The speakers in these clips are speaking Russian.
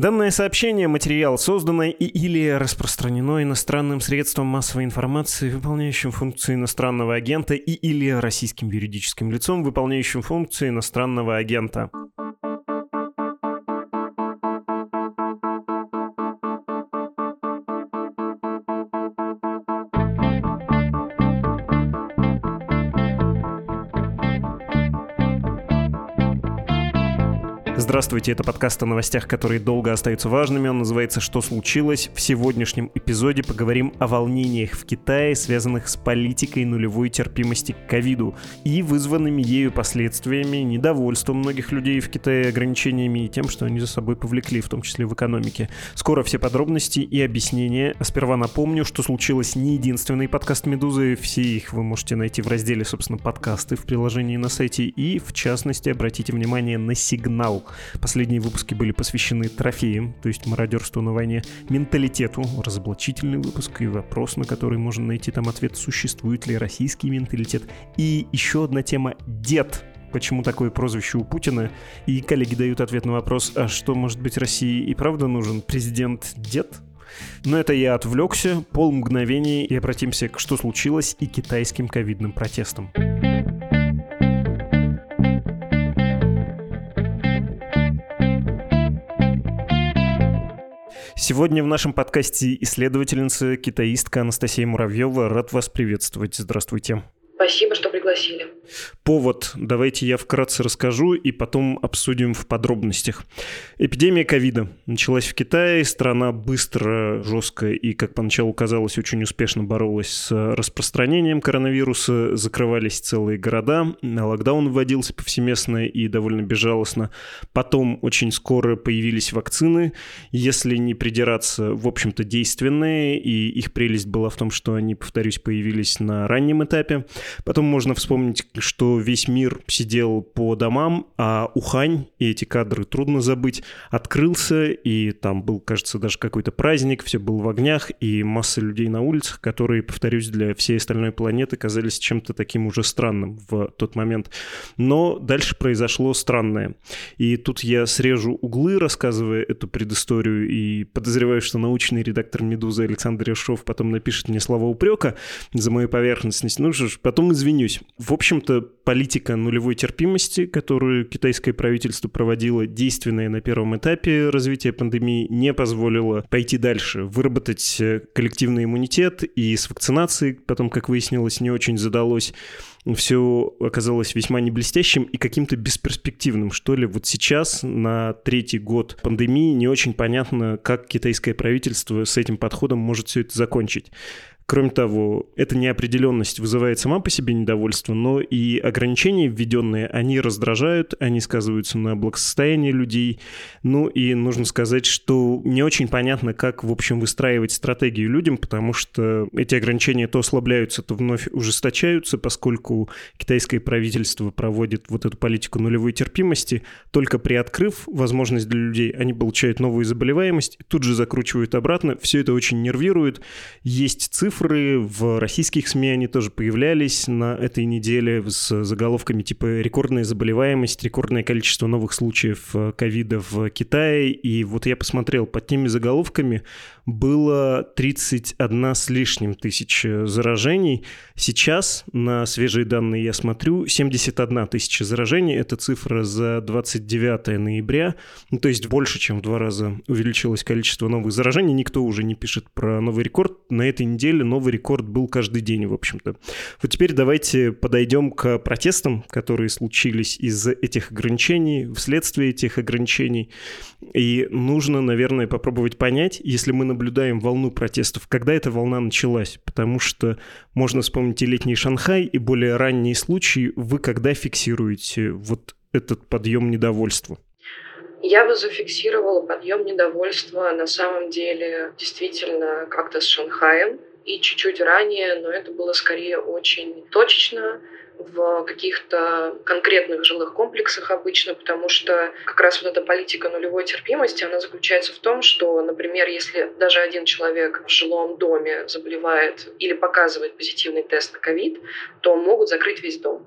Данное сообщение, материал создано и или распространено иностранным средством массовой информации, выполняющим функции иностранного агента и или российским юридическим лицом, выполняющим функции иностранного агента. Здравствуйте, это подкаст о новостях, которые долго остаются важными. Он называется «Что случилось?». В сегодняшнем эпизоде поговорим о волнениях в Китае, связанных с политикой нулевой терпимости к ковиду и вызванными ею последствиями, недовольством многих людей в Китае ограничениями и тем, что они за собой повлекли, в том числе в экономике. Скоро все подробности и объяснения. А сперва напомню, что случилось не единственный подкаст «Медузы». Все их вы можете найти в разделе, собственно, подкасты в приложении на сайте. И, в частности, обратите внимание на сигнал. Последние выпуски были посвящены трофеям, то есть мародерству на войне, менталитету, разоблачительный выпуск и вопрос, на который можно найти там ответ, существует ли российский менталитет. И еще одна тема «Дед», почему такое прозвище у Путина, и коллеги дают ответ на вопрос, а что, может быть, России и правда нужен президент-дед? Но это я отвлекся, пол мгновений и обратимся к что случилось и китайским ковидным протестам. Сегодня в нашем подкасте исследовательница, китаистка Анастасия Муравьева. Рад вас приветствовать. Здравствуйте. Спасибо, что пригласили. Повод давайте я вкратце расскажу и потом обсудим в подробностях. Эпидемия ковида началась в Китае. Страна быстро, жестко и, как поначалу казалось, очень успешно боролась с распространением коронавируса. Закрывались целые города. Локдаун вводился повсеместно и довольно безжалостно. Потом очень скоро появились вакцины. Если не придираться, в общем-то, действенные. И их прелесть была в том, что они, повторюсь, появились на раннем этапе. Потом можно вспомнить, что весь мир сидел по домам, а Ухань, и эти кадры трудно забыть, открылся, и там был, кажется, даже какой-то праздник, все было в огнях, и масса людей на улицах, которые, повторюсь, для всей остальной планеты казались чем-то таким уже странным в тот момент. Но дальше произошло странное. И тут я срежу углы, рассказывая эту предысторию, и подозреваю, что научный редактор «Медузы» Александр Решов потом напишет мне слова упрека за мою поверхностность. Ну что ж, потом извинюсь. В общем-то, политика нулевой терпимости, которую китайское правительство проводило, действенная на первом этапе развития пандемии, не позволила пойти дальше, выработать э, коллективный иммунитет, и с вакцинацией потом, как выяснилось, не очень задалось все оказалось весьма не блестящим и каким-то бесперспективным, что ли. Вот сейчас, на третий год пандемии, не очень понятно, как китайское правительство с этим подходом может все это закончить. Кроме того, эта неопределенность вызывает сама по себе недовольство, но и ограничения введенные, они раздражают, они сказываются на благосостоянии людей. Ну и нужно сказать, что не очень понятно, как, в общем, выстраивать стратегию людям, потому что эти ограничения то ослабляются, то вновь ужесточаются, поскольку китайское правительство проводит вот эту политику нулевой терпимости, только приоткрыв возможность для людей, они получают новую заболеваемость, тут же закручивают обратно, все это очень нервирует. Есть цифры, цифры, в российских СМИ они тоже появлялись на этой неделе с заголовками типа «Рекордная заболеваемость», «Рекордное количество новых случаев э, ковида в Китае». И вот я посмотрел, под теми заголовками было 31 с лишним тысяч заражений. Сейчас, на свежие данные я смотрю, 71 тысяча заражений. Это цифра за 29 ноября. Ну, то есть больше, чем в два раза увеличилось количество новых заражений. Никто уже не пишет про новый рекорд. На этой неделе новый рекорд был каждый день, в общем-то. Вот теперь давайте подойдем к протестам, которые случились из-за этих ограничений, вследствие этих ограничений. И нужно, наверное, попробовать понять, если мы наблюдаем волну протестов, когда эта волна началась, потому что можно вспомнить и летний Шанхай, и более ранние случаи. Вы когда фиксируете вот этот подъем недовольства? Я бы зафиксировала подъем недовольства на самом деле действительно как-то с Шанхаем и чуть-чуть ранее, но это было скорее очень точечно, в каких-то конкретных жилых комплексах обычно, потому что как раз вот эта политика нулевой терпимости, она заключается в том, что, например, если даже один человек в жилом доме заболевает или показывает позитивный тест на ковид, то могут закрыть весь дом.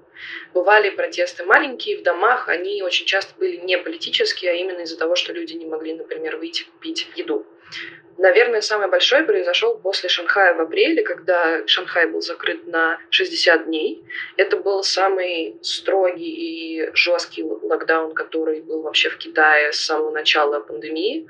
Бывали протесты маленькие в домах, они очень часто были не политические, а именно из-за того, что люди не могли, например, выйти купить еду. Наверное, самый большой произошел после Шанхая в апреле, когда Шанхай был закрыт на 60 дней. Это был самый строгий и жесткий локдаун, который был вообще в Китае с самого начала пандемии.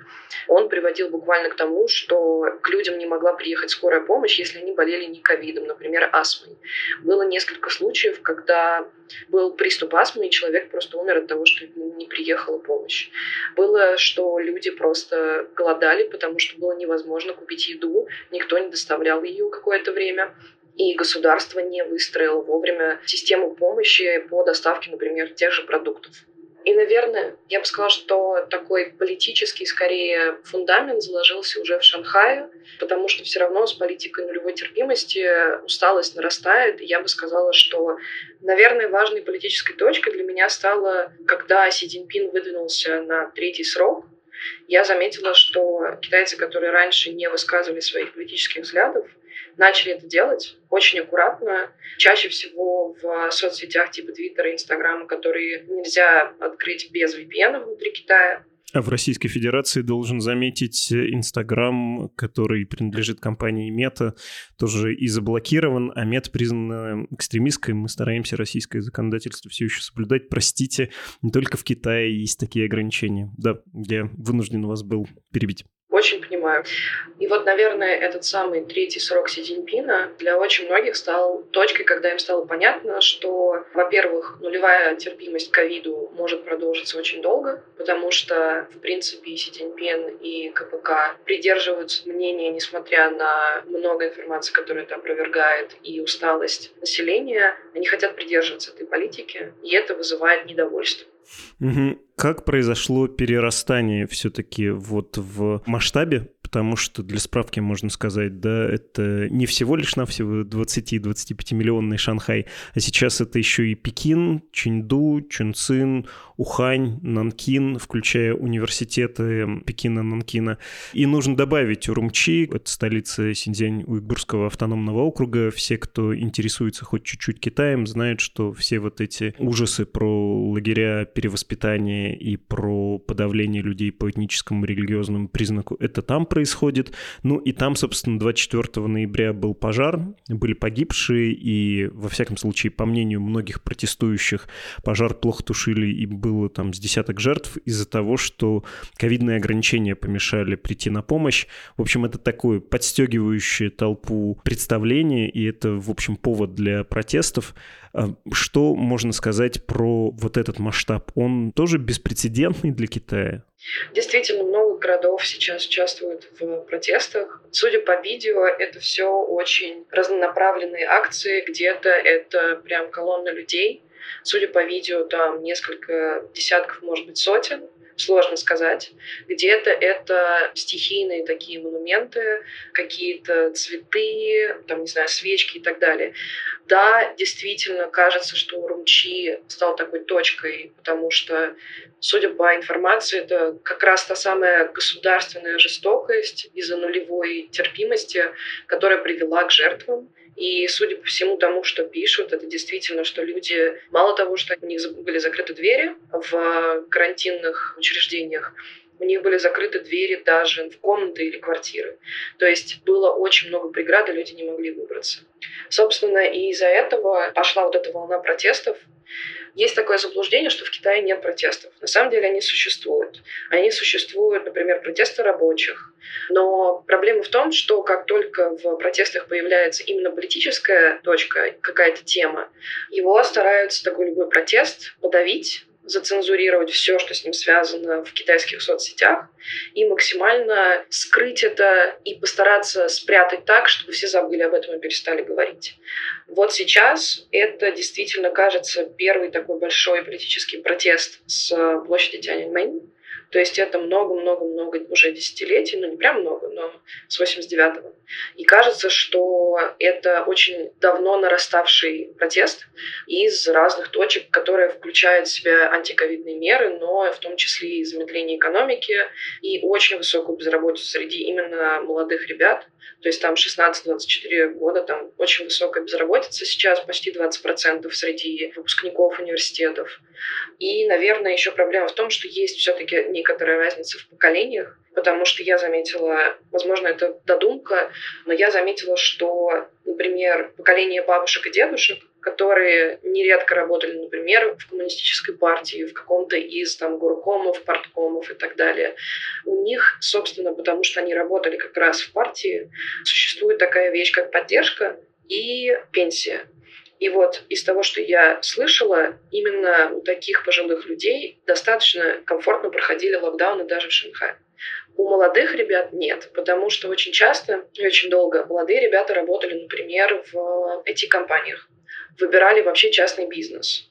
Он приводил буквально к тому, что к людям не могла приехать скорая помощь, если они болели не ковидом, например, астмой. Было несколько случаев, когда был приступ астмы, и человек просто умер от того, что не приехала помощь. Было, что люди просто голодали, потому что было невозможно купить еду, никто не доставлял ее какое-то время и государство не выстроило вовремя систему помощи по доставке, например, тех же продуктов. И, наверное, я бы сказала, что такой политический, скорее, фундамент заложился уже в Шанхае, потому что все равно с политикой нулевой терпимости усталость нарастает. И я бы сказала, что, наверное, важной политической точкой для меня стало, когда Си Цзиньпин выдвинулся на третий срок, я заметила, что китайцы, которые раньше не высказывали своих политических взглядов, начали это делать очень аккуратно. Чаще всего в соцсетях типа Твиттера и Инстаграма, которые нельзя открыть без VPN внутри Китая. А в Российской Федерации должен заметить Инстаграм, который принадлежит компании Мета, тоже и заблокирован, а Мета признана экстремистской. Мы стараемся российское законодательство все еще соблюдать. Простите, не только в Китае есть такие ограничения. Да, я вынужден вас был перебить. Очень понимаю. И вот, наверное, этот самый третий срок Си Цзиньпина для очень многих стал точкой, когда им стало понятно, что, во-первых, нулевая терпимость к ковиду может продолжиться очень долго, потому что, в принципе, Си Цзиньпин, и КПК придерживаются мнения, несмотря на много информации, которая это опровергает, и усталость населения, они хотят придерживаться этой политики, и это вызывает недовольство. Как произошло перерастание все-таки вот в масштабе? Потому что для справки можно сказать, да, это не всего лишь навсего 20-25 миллионный Шанхай, а сейчас это еще и Пекин, Чинду, Чунцин, Ухань, Нанкин, включая университеты Пекина, Нанкина. И нужно добавить Урумчи, это столица Синьцзянь-Уйгурского автономного округа. Все, кто интересуется хоть чуть-чуть Китаем, знают, что все вот эти ужасы про лагеря перевоспитания и про подавление людей по этническому религиозному признаку, это там происходит. Ну и там, собственно, 24 ноября был пожар, были погибшие, и, во всяком случае, по мнению многих протестующих, пожар плохо тушили, и было там с десяток жертв из-за того, что ковидные ограничения помешали прийти на помощь. В общем, это такое подстегивающее толпу представление, и это, в общем, повод для протестов. А что можно сказать про вот этот масштаб? Он тоже беспрецедентный для Китая? Действительно, много городов сейчас участвуют в протестах. Судя по видео, это все очень разнонаправленные акции. Где-то это прям колонна людей. Судя по видео, там несколько десятков, может быть, сотен сложно сказать. Где-то это стихийные такие монументы, какие-то цветы, там, не знаю, свечки и так далее. Да, действительно, кажется, что Урумчи стал такой точкой, потому что, судя по информации, это как раз та самая государственная жестокость из-за нулевой терпимости, которая привела к жертвам. И судя по всему тому, что пишут, это действительно, что люди, мало того, что у них были закрыты двери в карантинных учреждениях, у них были закрыты двери даже в комнаты или квартиры. То есть было очень много преград, и люди не могли выбраться. Собственно, и из-за этого пошла вот эта волна протестов. Есть такое заблуждение, что в Китае нет протестов. На самом деле они существуют. Они существуют, например, протесты рабочих. Но проблема в том, что как только в протестах появляется именно политическая точка, какая-то тема, его стараются такой любой протест подавить, зацензурировать все, что с ним связано в китайских соцсетях, и максимально скрыть это и постараться спрятать так, чтобы все забыли об этом и перестали говорить. Вот сейчас это действительно кажется первый такой большой политический протест с площади Тяньаньмэнь. То есть это много-много-много уже десятилетий, ну не прям много, но с 89-го. И кажется, что это очень давно нараставший протест из разных точек, которые включают в себя антиковидные меры, но в том числе и замедление экономики и очень высокую безработицу среди именно молодых ребят. То есть там 16-24 года, там очень высокая безработица сейчас, почти 20% среди выпускников университетов. И, наверное, еще проблема в том, что есть все-таки некоторая разница в поколениях, потому что я заметила, возможно, это додумка, но я заметила, что, например, поколение бабушек и дедушек которые нередко работали, например, в коммунистической партии, в каком-то из там горкомов, парткомов и так далее. У них, собственно, потому что они работали как раз в партии, существует такая вещь, как поддержка и пенсия. И вот из того, что я слышала, именно у таких пожилых людей достаточно комфортно проходили локдауны даже в Шанхае. У молодых ребят нет, потому что очень часто и очень долго молодые ребята работали, например, в IT-компаниях выбирали вообще частный бизнес.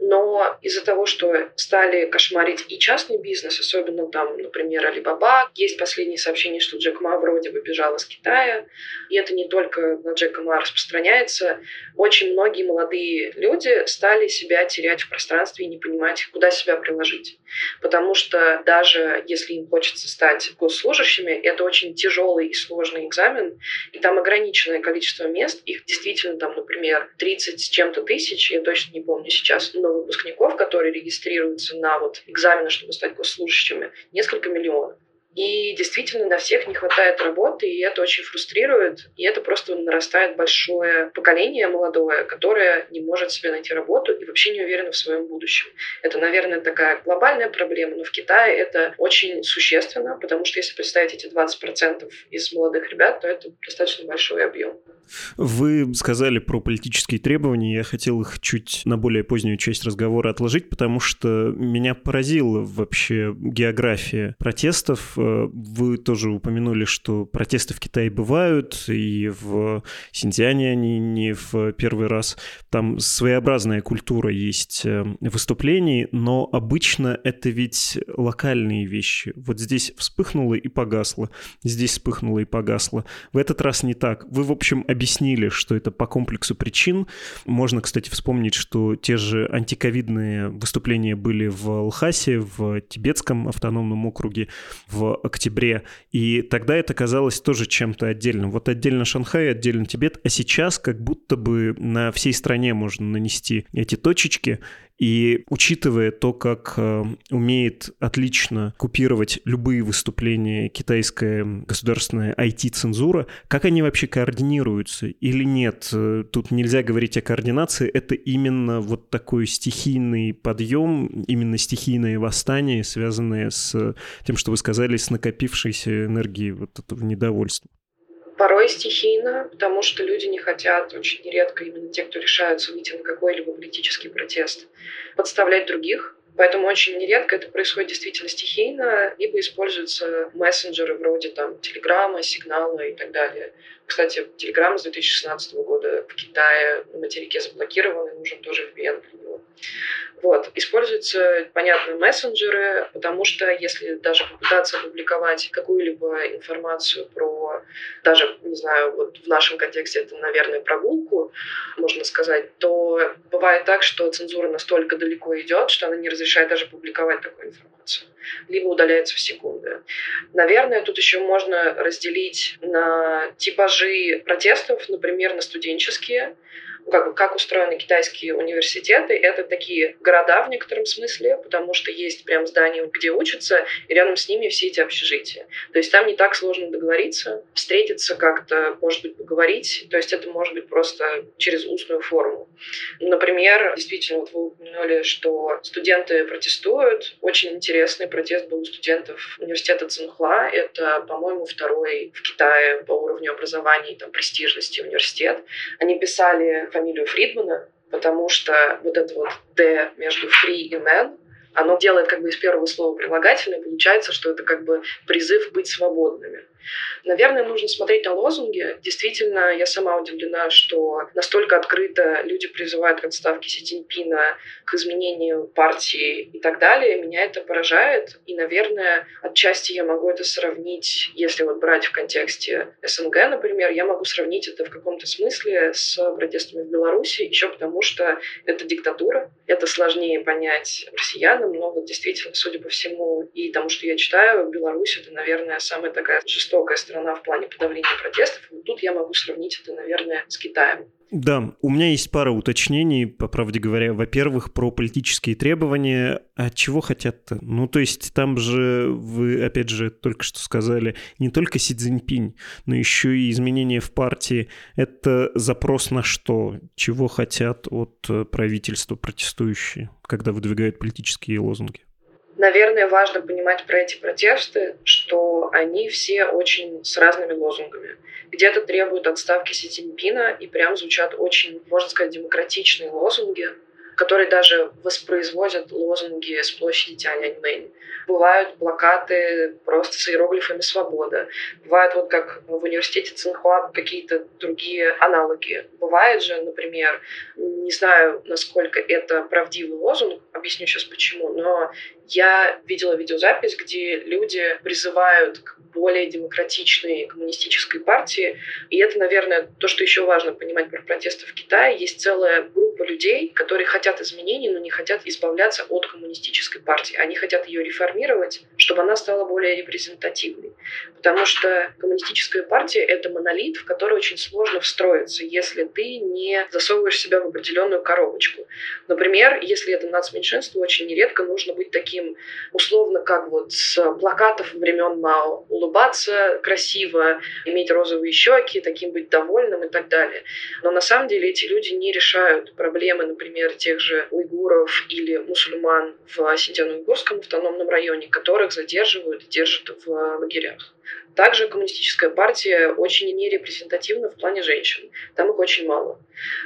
Но из-за того, что стали кошмарить и частный бизнес, особенно там, например, Alibaba, есть последние сообщения, что Джек Ма вроде бы бежал из Китая, и это не только на Джека Ма распространяется. Очень многие молодые люди стали себя терять в пространстве и не понимать, куда себя приложить. Потому что даже если им хочется стать госслужащими, это очень тяжелый и сложный экзамен, и там ограниченное количество мест, их действительно там, например, 30 с чем-то тысяч, я точно не помню сейчас, но выпускников, которые регистрируются на вот экзамены, чтобы стать госслужащими, несколько миллионов. И действительно на всех не хватает работы, и это очень фрустрирует. И это просто нарастает большое поколение молодое, которое не может себе найти работу и вообще не уверено в своем будущем. Это, наверное, такая глобальная проблема, но в Китае это очень существенно, потому что если представить эти 20% из молодых ребят, то это достаточно большой объем. Вы сказали про политические требования. Я хотел их чуть на более позднюю часть разговора отложить, потому что меня поразила вообще география протестов. Вы тоже упомянули, что протесты в Китае бывают, и в Синьцзяне они не в первый раз. Там своеобразная культура есть э, выступлений, но обычно это ведь локальные вещи. Вот здесь вспыхнуло и погасло, здесь вспыхнуло и погасло. В этот раз не так. Вы, в общем, объяснили, что это по комплексу причин. Можно, кстати, вспомнить, что те же антиковидные выступления были в Лхасе, в Тибетском автономном округе в октябре, и тогда это казалось тоже чем-то отдельным. Вот отдельно Шанхай, отдельно Тибет, а сейчас как будто бы на всей стране можно нанести эти точечки, и учитывая то, как э, умеет отлично купировать любые выступления китайская государственная IT-цензура, как они вообще координируются или нет? Э, тут нельзя говорить о координации, это именно вот такой стихийный подъем, именно стихийное восстание, связанное с тем, что вы сказали, с накопившейся энергией вот этого недовольства. Порой стихийно, потому что люди не хотят, очень нередко именно те, кто решаются выйти на какой-либо политический протест, подставлять других. Поэтому очень нередко это происходит действительно стихийно, либо используются мессенджеры вроде там Телеграма, Сигнала и так далее. Кстати, Телеграм с 2016 года в Китае на материке заблокирован, и нужен тоже VPN для него. Вот. Используются, понятно, мессенджеры, потому что если даже попытаться опубликовать какую-либо информацию про, даже, не знаю, вот в нашем контексте это, наверное, прогулку, можно сказать, то бывает так, что цензура настолько далеко идет, что она не разрешает даже публиковать такую информацию. Либо удаляется в секунды. Наверное, тут еще можно разделить на типажи протестов, например, на студенческие, как, бы, как устроены китайские университеты. Это такие города в некотором смысле, потому что есть прям здания, где учатся, и рядом с ними все эти общежития. То есть там не так сложно договориться, встретиться как-то, может быть, поговорить. То есть это может быть просто через устную форму. Например, действительно, вот вы упомянули, что студенты протестуют. Очень интересный протест был у студентов университета Цинхуа. Это, по-моему, второй в Китае по уровню образования и там, престижности университет. Они писали фамилию Фридмана, потому что вот это вот «д» между «free» и «man» оно делает как бы из первого слова прилагательное, получается, что это как бы призыв быть свободными. Наверное, нужно смотреть на лозунги. Действительно, я сама удивлена, что настолько открыто люди призывают к отставке Си Цзиньпина, к изменению партии и так далее. Меня это поражает. И, наверное, отчасти я могу это сравнить, если вот брать в контексте СНГ, например, я могу сравнить это в каком-то смысле с протестами в Беларуси, еще потому что это диктатура, это сложнее понять россиянам, но вот действительно, судя по всему, и тому, что я читаю, Беларусь — это, наверное, самая такая жестокая страна в плане подавления протестов. Вот тут я могу сравнить это, наверное, с Китаем. Да, у меня есть пара уточнений, по правде говоря. Во-первых, про политические требования. А чего хотят-то? Ну, то есть там же вы, опять же, только что сказали, не только Си Цзиньпинь, но еще и изменения в партии. Это запрос на что? Чего хотят от правительства протестующие, когда выдвигают политические лозунги? Наверное, важно понимать про эти протесты, что они все очень с разными лозунгами. Где-то требуют отставки Си Цзиньпина, и прям звучат очень, можно сказать, демократичные лозунги, которые даже воспроизводят лозунги с площади Тяньаньмэнь. Бывают плакаты просто с иероглифами «Свобода». Бывают вот как в университете Цинхуа какие-то другие аналоги. Бывает же, например, не знаю, насколько это правдивый лозунг, объясню сейчас почему, но я видела видеозапись, где люди призывают к более демократичной коммунистической партии. И это, наверное, то, что еще важно понимать про протесты в Китае. Есть целая людей, которые хотят изменений, но не хотят избавляться от коммунистической партии. Они хотят ее реформировать, чтобы она стала более репрезентативной. Потому что коммунистическая партия — это монолит, в который очень сложно встроиться, если ты не засовываешь себя в определенную коробочку. Например, если это нацменьшинство, очень нередко нужно быть таким, условно, как вот с плакатов времен Мао, улыбаться красиво, иметь розовые щеки, таким быть довольным и так далее. Но на самом деле эти люди не решают проблемы, например, тех же уйгуров или мусульман в Синьцзян-Уйгурском автономном районе, которых задерживают и держат в лагерях. Также коммунистическая партия очень нерепрезентативна в плане женщин. Там их очень мало.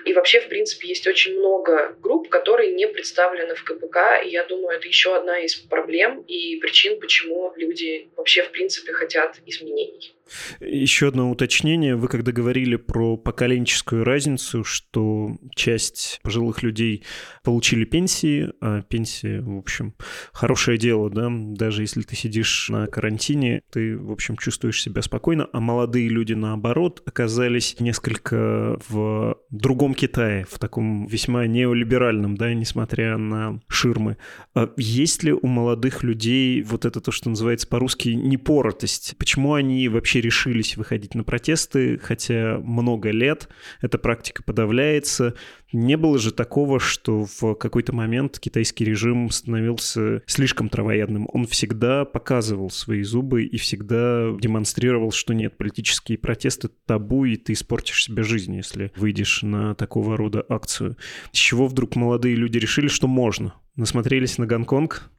И вообще, в принципе, есть очень много групп, которые не представлены в КПК, и я думаю, это еще одна из проблем и причин, почему люди вообще, в принципе, хотят изменений. Еще одно уточнение. Вы когда говорили про поколенческую разницу, что часть пожилых людей получили пенсии, а пенсии, в общем, хорошее дело, да, даже если ты сидишь на карантине, ты, в общем, чувствуешь себя спокойно, а молодые люди, наоборот, оказались несколько в другом Китае, в таком весьма неолиберальном, да, несмотря на ширмы. А есть ли у молодых людей вот это то, что называется по-русски непоротость? Почему они вообще решились выходить на протесты, хотя много лет эта практика подавляется. Не было же такого, что в какой-то момент китайский режим становился слишком травоядным. Он всегда показывал свои зубы и всегда демонстрировал, что нет, политические протесты табу, и ты испортишь себе жизнь, если выйдешь на такого рода акцию. С чего вдруг молодые люди решили, что можно? Насмотрелись на Гонконг,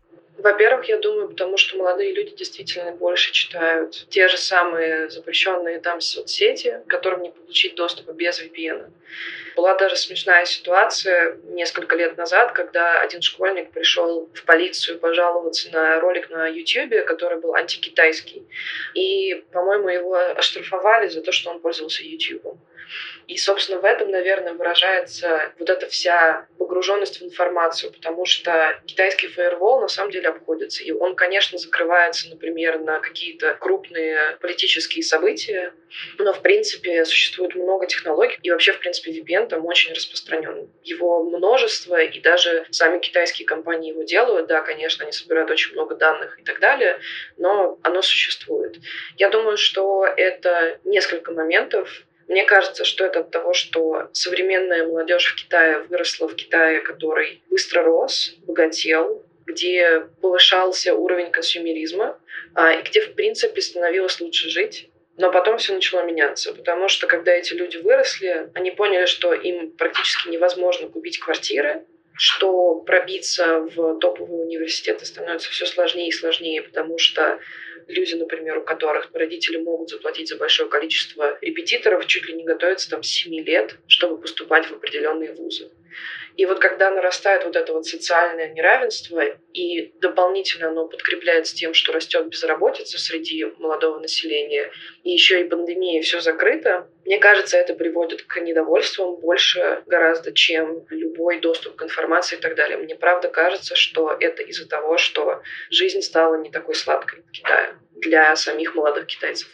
во-первых, я думаю, потому что молодые люди действительно больше читают те же самые запрещенные там соцсети, которым не получить доступа без VPN. Была даже смешная ситуация несколько лет назад, когда один школьник пришел в полицию пожаловаться на ролик на YouTube, который был антикитайский. И, по-моему, его оштрафовали за то, что он пользовался YouTube. И, собственно, в этом, наверное, выражается вот эта вся погруженность в информацию, потому что китайский фаервол на самом деле обходится. И он, конечно, закрывается, например, на какие-то крупные политические события, но, в принципе, существует много технологий, и вообще, в принципе, VPN там очень распространен. Его множество, и даже сами китайские компании его делают. Да, конечно, они собирают очень много данных и так далее, но оно существует. Я думаю, что это несколько моментов, мне кажется, что это от того, что современная молодежь в Китае выросла в Китае, который быстро рос, богател, где повышался уровень консюмеризма, а, и где, в принципе, становилось лучше жить. Но потом все начало меняться, потому что когда эти люди выросли, они поняли, что им практически невозможно купить квартиры, что пробиться в топовые университеты становится все сложнее и сложнее, потому что люди, например, у которых родители могут заплатить за большое количество репетиторов, чуть ли не готовятся там с 7 лет, чтобы поступать в определенные вузы. И вот когда нарастает вот это вот социальное неравенство, и дополнительно оно подкрепляется тем, что растет безработица среди молодого населения, и еще и пандемия, все закрыто, мне кажется, это приводит к недовольствам больше гораздо, чем любой доступ к информации и так далее. Мне правда кажется, что это из-за того, что жизнь стала не такой сладкой в Китае для самих молодых китайцев.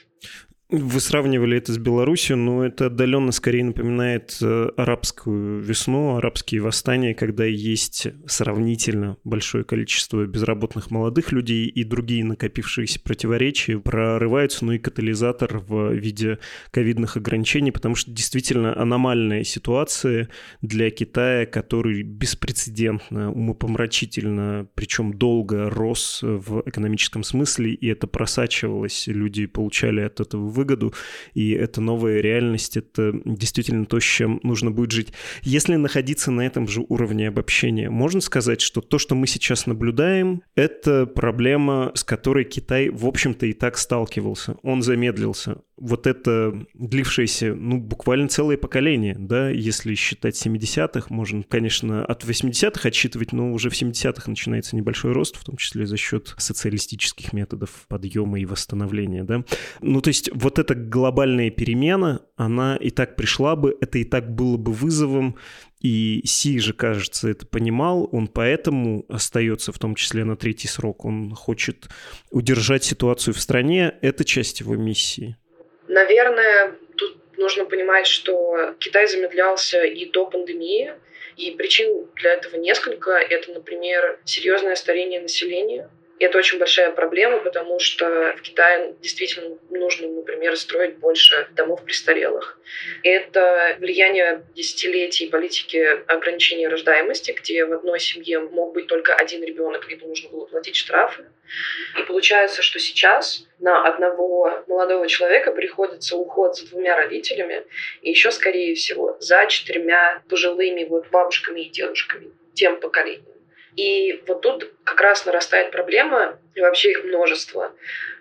Вы сравнивали это с Беларусью, но это отдаленно скорее напоминает э, арабскую весну, арабские восстания, когда есть сравнительно большое количество безработных молодых людей и другие накопившиеся противоречия прорываются, ну и катализатор в виде ковидных ограничений, потому что действительно аномальная ситуация для Китая, который беспрецедентно, умопомрачительно, причем долго рос в экономическом смысле, и это просачивалось, люди получали от этого выгоду, и это новая реальность, это действительно то, с чем нужно будет жить. Если находиться на этом же уровне обобщения, можно сказать, что то, что мы сейчас наблюдаем, это проблема, с которой Китай, в общем-то, и так сталкивался. Он замедлился вот это длившееся, ну, буквально целое поколение, да, если считать 70-х, можно, конечно, от 80-х отсчитывать, но уже в 70-х начинается небольшой рост, в том числе за счет социалистических методов подъема и восстановления, да. Ну, то есть вот эта глобальная перемена, она и так пришла бы, это и так было бы вызовом, и Си же, кажется, это понимал, он поэтому остается в том числе на третий срок. Он хочет удержать ситуацию в стране, это часть его миссии. Наверное, тут нужно понимать, что Китай замедлялся и до пандемии, и причин для этого несколько. Это, например, серьезное старение населения, и это очень большая проблема, потому что в Китае действительно нужно, например, строить больше домов престарелых. Это влияние десятилетий политики ограничения рождаемости, где в одной семье мог быть только один ребенок, либо нужно было платить штрафы. И получается, что сейчас на одного молодого человека приходится уход за двумя родителями, и еще, скорее всего, за четырьмя пожилыми вот бабушками и дедушками, тем поколением. И вот тут как раз нарастает проблема, и вообще их множество,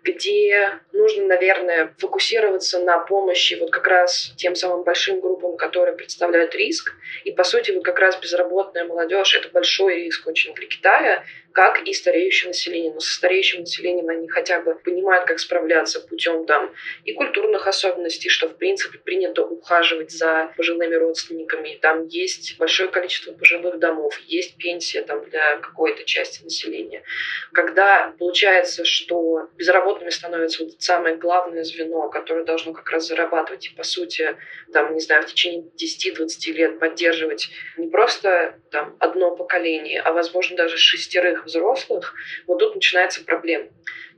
где нужно, наверное, фокусироваться на помощи вот как раз тем самым большим группам, которые представляют риск. И, по сути, вот как раз безработная молодежь — это большой риск очень для Китая, как и стареющее население. Но со стареющим населением они хотя бы понимают, как справляться путем там и культурных особенностей, что, в принципе, принято ухаживать за пожилыми родственниками. Там есть большое количество пожилых домов, есть пенсия там для какой-то части населения. Когда получается, что безработными становится вот самое главное звено, которое должно как раз зарабатывать и, по сути, там, не знаю, в течение 10-20 лет поддерживать не просто там одно поколение, а, возможно, даже шестерых взрослых, вот тут начинается проблема.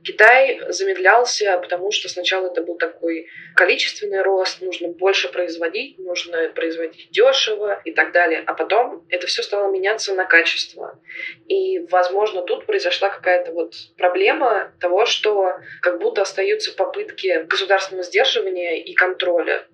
Китай замедлялся, потому что сначала это был такой количественный рост, нужно больше производить, нужно производить дешево и так далее. А потом это все стало меняться на качество. И, возможно, тут произошла какая-то вот проблема того, что как будто остаются попытки государственного сдерживания и контроля.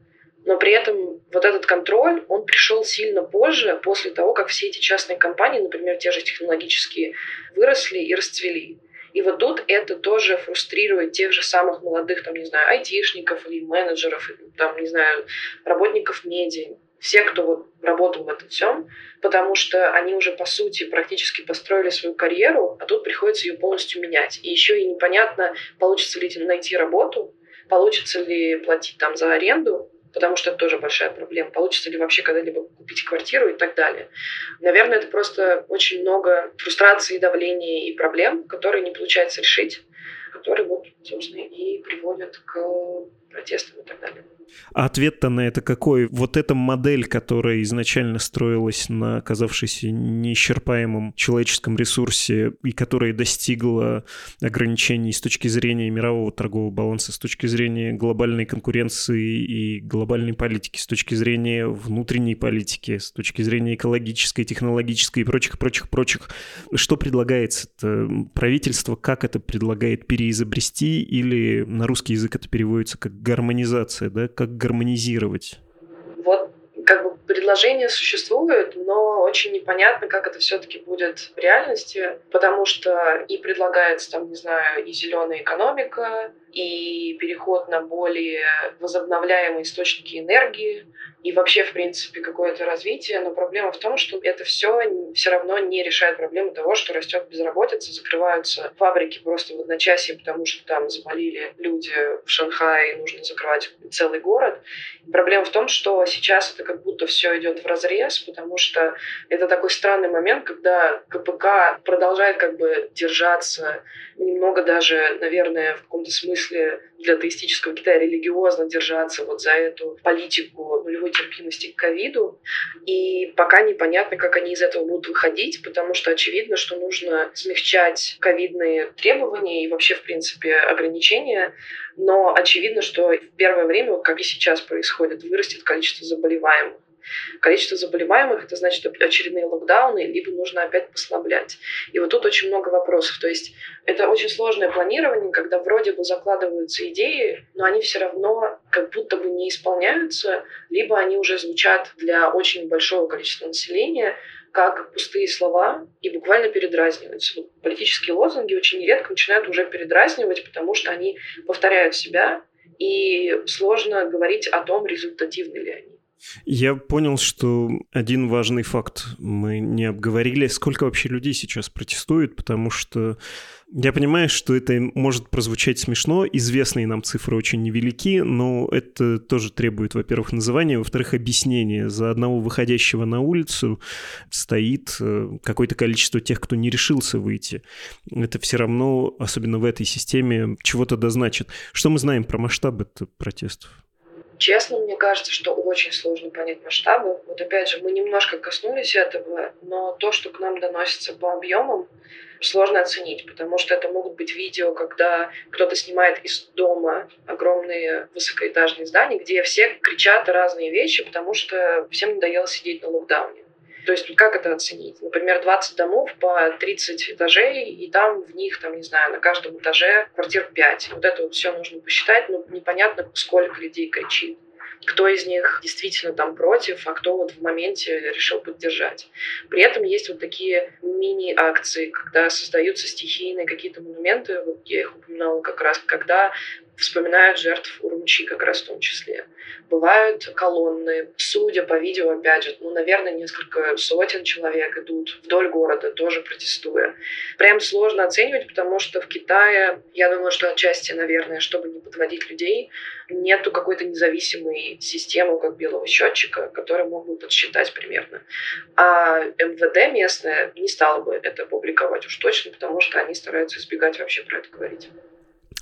Но при этом вот этот контроль, он пришел сильно позже, после того, как все эти частные компании, например, те же технологические, выросли и расцвели. И вот тут это тоже фрустрирует тех же самых молодых, там, не знаю, айтишников или менеджеров, там, не знаю, работников медиа, все, кто вот работал в этом всем, потому что они уже, по сути, практически построили свою карьеру, а тут приходится ее полностью менять. И еще и непонятно, получится ли найти работу, получится ли платить там за аренду, потому что это тоже большая проблема. Получится ли вообще когда-либо купить квартиру и так далее. Наверное, это просто очень много фрустрации, давления и проблем, которые не получается решить, которые вот, собственно, и приводят к протестам и так далее. А ответ-то на это какой? Вот эта модель, которая изначально строилась на оказавшейся неисчерпаемом человеческом ресурсе и которая достигла ограничений с точки зрения мирового торгового баланса, с точки зрения глобальной конкуренции и глобальной политики, с точки зрения внутренней политики, с точки зрения экологической, технологической и прочих-прочих-прочих. Что предлагается -то? правительство? Как это предлагает переизобрести? Или на русский язык это переводится как гармонизация, да? как гармонизировать? Вот как бы предложения существуют, но очень непонятно, как это все-таки будет в реальности, потому что и предлагается там, не знаю, и зеленая экономика, и переход на более возобновляемые источники энергии, и вообще, в принципе, какое-то развитие. Но проблема в том, что это все все равно не решает проблему того, что растет безработица, закрываются фабрики просто в одночасье, потому что там заболели люди в Шанхае, нужно закрывать целый город. И проблема в том, что сейчас это как будто все идет в разрез, потому что это такой странный момент, когда КПК продолжает как бы держаться немного даже, наверное, в каком-то смысле для атеистического Китая религиозно держаться вот за эту политику нулевой терпимости к ковиду. И пока непонятно, как они из этого будут выходить, потому что очевидно, что нужно смягчать ковидные требования и вообще, в принципе, ограничения. Но очевидно, что в первое время, как и сейчас происходит, вырастет количество заболеваемых количество заболеваемых, это значит очередные локдауны, либо нужно опять послаблять. И вот тут очень много вопросов. То есть это очень сложное планирование, когда вроде бы закладываются идеи, но они все равно как будто бы не исполняются, либо они уже звучат для очень большого количества населения, как пустые слова и буквально передразниваются. Политические лозунги очень редко начинают уже передразнивать, потому что они повторяют себя, и сложно говорить о том, результативны ли они. Я понял, что один важный факт мы не обговорили. Сколько вообще людей сейчас протестует, потому что я понимаю, что это может прозвучать смешно, известные нам цифры очень невелики, но это тоже требует, во-первых, называния, во-вторых, объяснения. За одного выходящего на улицу стоит э, какое-то количество тех, кто не решился выйти. Это все равно, особенно в этой системе, чего-то дозначит. Что мы знаем про масштабы протестов? Честно, мне кажется, что очень сложно понять масштабы. Вот опять же, мы немножко коснулись этого, но то, что к нам доносится по объемам, сложно оценить, потому что это могут быть видео, когда кто-то снимает из дома огромные высокоэтажные здания, где все кричат разные вещи, потому что всем надоело сидеть на локдауне. То есть как это оценить? Например, 20 домов по 30 этажей, и там в них, там, не знаю, на каждом этаже квартир 5. Вот это вот все нужно посчитать, но непонятно, сколько людей кричит кто из них действительно там против, а кто вот в моменте решил поддержать. При этом есть вот такие мини-акции, когда создаются стихийные какие-то монументы, вот я их упоминала как раз, когда вспоминают жертв Урумчи как раз в том числе. Бывают колонны, судя по видео, опять же, ну, наверное, несколько сотен человек идут вдоль города, тоже протестуя. Прям сложно оценивать, потому что в Китае, я думаю, что отчасти, наверное, чтобы не подводить людей, нету какой-то независимой системы, как белого счетчика, который мог бы подсчитать примерно. А МВД местное не стало бы это публиковать уж точно, потому что они стараются избегать вообще про это говорить.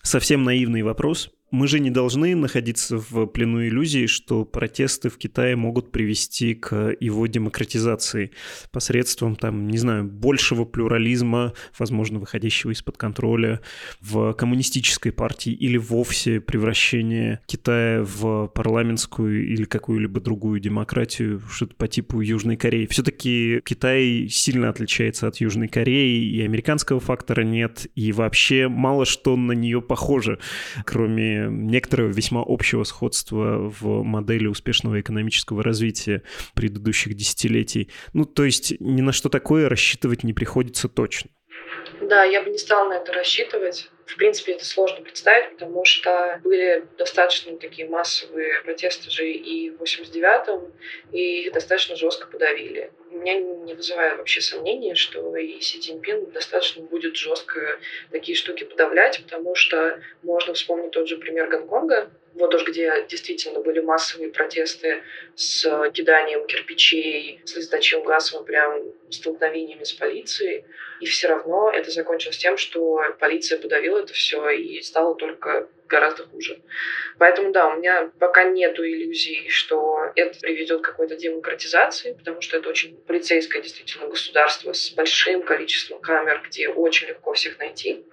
Совсем наивный вопрос. Мы же не должны находиться в плену иллюзии, что протесты в Китае могут привести к его демократизации посредством, там, не знаю, большего плюрализма, возможно, выходящего из-под контроля в коммунистической партии или вовсе превращение Китая в парламентскую или какую-либо другую демократию, что-то по типу Южной Кореи. Все-таки Китай сильно отличается от Южной Кореи, и американского фактора нет, и вообще мало что на нее похоже, кроме некоторого весьма общего сходства в модели успешного экономического развития предыдущих десятилетий. Ну, то есть ни на что такое рассчитывать не приходится точно. Да, я бы не стала на это рассчитывать. В принципе, это сложно представить, потому что были достаточно такие массовые протесты же и в 89-м, и их достаточно жестко подавили. У меня не вызывает вообще сомнения, что и Си Цзиньпин достаточно будет жестко такие штуки подавлять, потому что можно вспомнить тот же пример Гонконга, вот уж где действительно были массовые протесты с киданием кирпичей, с слезоточивым газом, прям столкновениями с полицией. И все равно это закончилось тем, что полиция подавила это все и стало только гораздо хуже. Поэтому да, у меня пока нету иллюзий, что это приведет к какой-то демократизации, потому что это очень полицейское действительно государство с большим количеством камер, где очень легко всех найти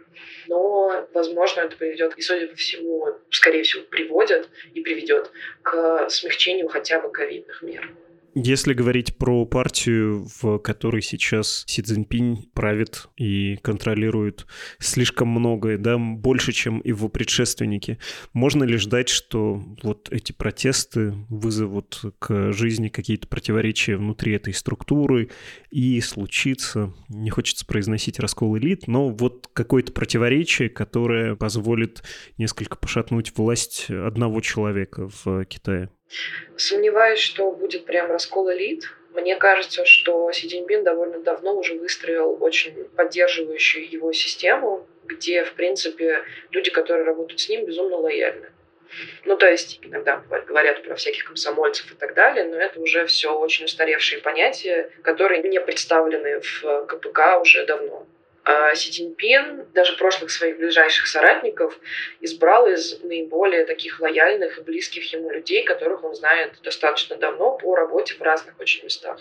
но, возможно, это приведет, и, судя по всему, скорее всего, приводит и приведет к смягчению хотя бы ковидных мер. Если говорить про партию, в которой сейчас Си Цзиньпинь правит и контролирует слишком многое, да, больше, чем его предшественники, можно ли ждать, что вот эти протесты вызовут к жизни какие-то противоречия внутри этой структуры и случится, не хочется произносить раскол элит, но вот какое-то противоречие, которое позволит несколько пошатнуть власть одного человека в Китае? Сомневаюсь, что будет прям раскол элит. Мне кажется, что Си Цзиньпин довольно давно уже выстроил очень поддерживающую его систему, где, в принципе, люди, которые работают с ним, безумно лояльны. Ну, то есть, иногда говорят про всяких комсомольцев и так далее, но это уже все очень устаревшие понятия, которые не представлены в КПК уже давно. А Си Цзиньпин даже прошлых своих ближайших соратников избрал из наиболее таких лояльных и близких ему людей, которых он знает достаточно давно по работе в разных очень местах.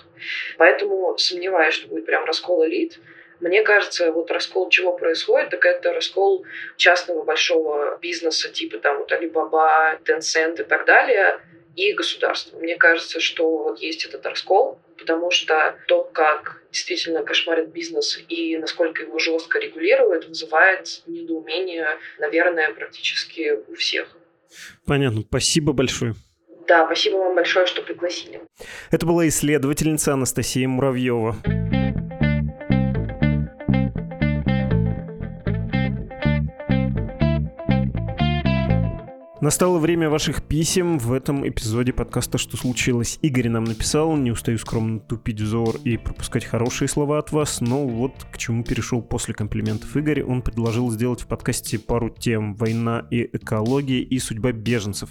Поэтому сомневаюсь, что будет прям раскол элит. Мне кажется, вот раскол чего происходит, так это раскол частного большого бизнеса, типа там вот Alibaba, Tencent и так далее, и государства. Мне кажется, что вот есть этот раскол, потому что то, как действительно кошмарит бизнес и насколько его жестко регулируют, вызывает недоумение, наверное, практически у всех. Понятно. Спасибо большое. Да, спасибо вам большое, что пригласили. Это была исследовательница Анастасия Муравьева. Настало время ваших писем. В этом эпизоде подкаста «Что случилось?» Игорь нам написал, не устаю скромно тупить взор и пропускать хорошие слова от вас, но вот к чему перешел после комплиментов Игорь. Он предложил сделать в подкасте пару тем «Война и экология» и «Судьба беженцев».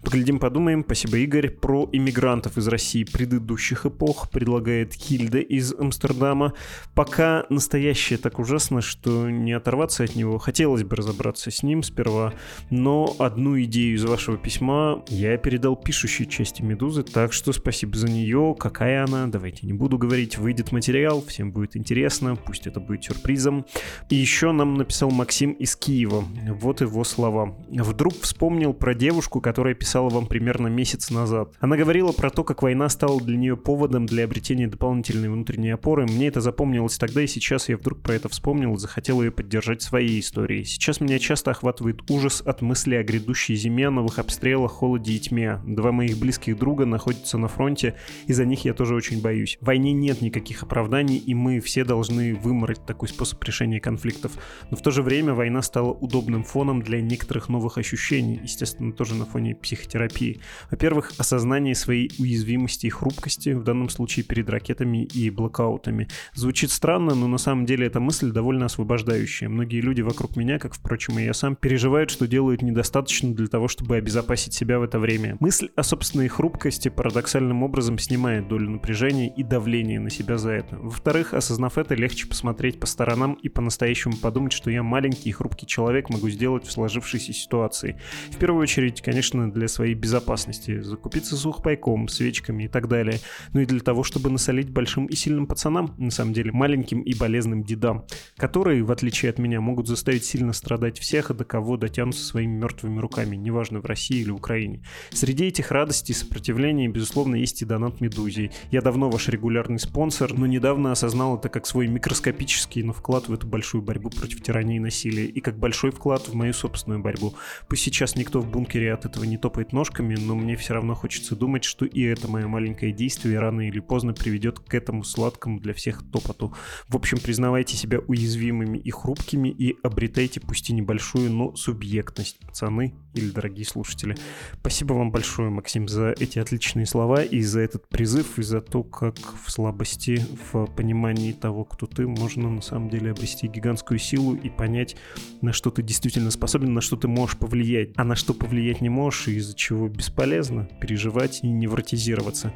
Поглядим, подумаем. Спасибо, Игорь. Про иммигрантов из России предыдущих эпох предлагает Хильда из Амстердама. Пока настоящее так ужасно, что не оторваться от него. Хотелось бы разобраться с ним сперва, но одну идею идею из вашего письма я передал пишущей части «Медузы», так что спасибо за нее. Какая она? Давайте не буду говорить. Выйдет материал, всем будет интересно, пусть это будет сюрпризом. И еще нам написал Максим из Киева. Вот его слова. Вдруг вспомнил про девушку, которая писала вам примерно месяц назад. Она говорила про то, как война стала для нее поводом для обретения дополнительной внутренней опоры. Мне это запомнилось тогда, и сейчас я вдруг про это вспомнил и захотел ее поддержать своей историей. Сейчас меня часто охватывает ужас от мысли о грядущей зиме, новых обстрелах, холоде и тьме. Два моих близких друга находятся на фронте, и за них я тоже очень боюсь. В войне нет никаких оправданий, и мы все должны выморать такой способ решения конфликтов. Но в то же время война стала удобным фоном для некоторых новых ощущений, естественно, тоже на фоне психотерапии. Во-первых, осознание своей уязвимости и хрупкости, в данном случае перед ракетами и блокаутами. Звучит странно, но на самом деле эта мысль довольно освобождающая. Многие люди вокруг меня, как, впрочем, и я сам, переживают, что делают недостаточно для того, чтобы обезопасить себя в это время. Мысль о собственной хрупкости парадоксальным образом снимает долю напряжения и давления на себя за это. Во-вторых, осознав это, легче посмотреть по сторонам и по-настоящему подумать, что я маленький и хрупкий человек могу сделать в сложившейся ситуации. В первую очередь, конечно, для своей безопасности. Закупиться сухпайком, свечками и так далее. Ну и для того, чтобы насолить большим и сильным пацанам, на самом деле маленьким и болезным дедам, которые, в отличие от меня, могут заставить сильно страдать всех, до кого дотянутся своими мертвыми руками неважно, в России или Украине. Среди этих радостей и сопротивлений, безусловно, есть и донат Медузе. Я давно ваш регулярный спонсор, но недавно осознал это как свой микроскопический, но вклад в эту большую борьбу против тирании и насилия, и как большой вклад в мою собственную борьбу. Пусть сейчас никто в бункере от этого не топает ножками, но мне все равно хочется думать, что и это мое маленькое действие рано или поздно приведет к этому сладкому для всех топоту. В общем, признавайте себя уязвимыми и хрупкими и обретайте пусть и небольшую, но субъектность, пацаны или дорогие слушатели. Спасибо вам большое, Максим, за эти отличные слова и за этот призыв, и за то, как в слабости, в понимании того, кто ты, можно на самом деле обрести гигантскую силу и понять, на что ты действительно способен, на что ты можешь повлиять, а на что повлиять не можешь, и из-за чего бесполезно переживать и невротизироваться.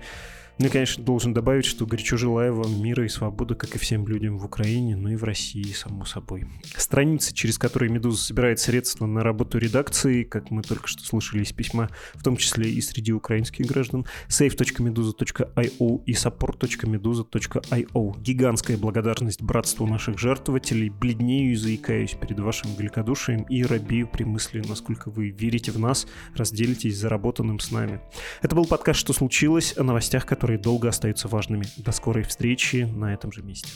Ну и, конечно, должен добавить, что горячо желаю вам мира и свободы, как и всем людям в Украине, ну и в России, само собой. Страницы, через которые «Медуза» собирает средства на работу редакции, как мы только что слышали из письма, в том числе и среди украинских граждан, save.meduza.io и support.meduza.io. Гигантская благодарность братству наших жертвователей. Бледнею и заикаюсь перед вашим великодушием и робею при мысли, насколько вы верите в нас, разделитесь заработанным с нами. Это был подкаст «Что случилось?» о новостях, которые которые долго остаются важными. До скорой встречи на этом же месте.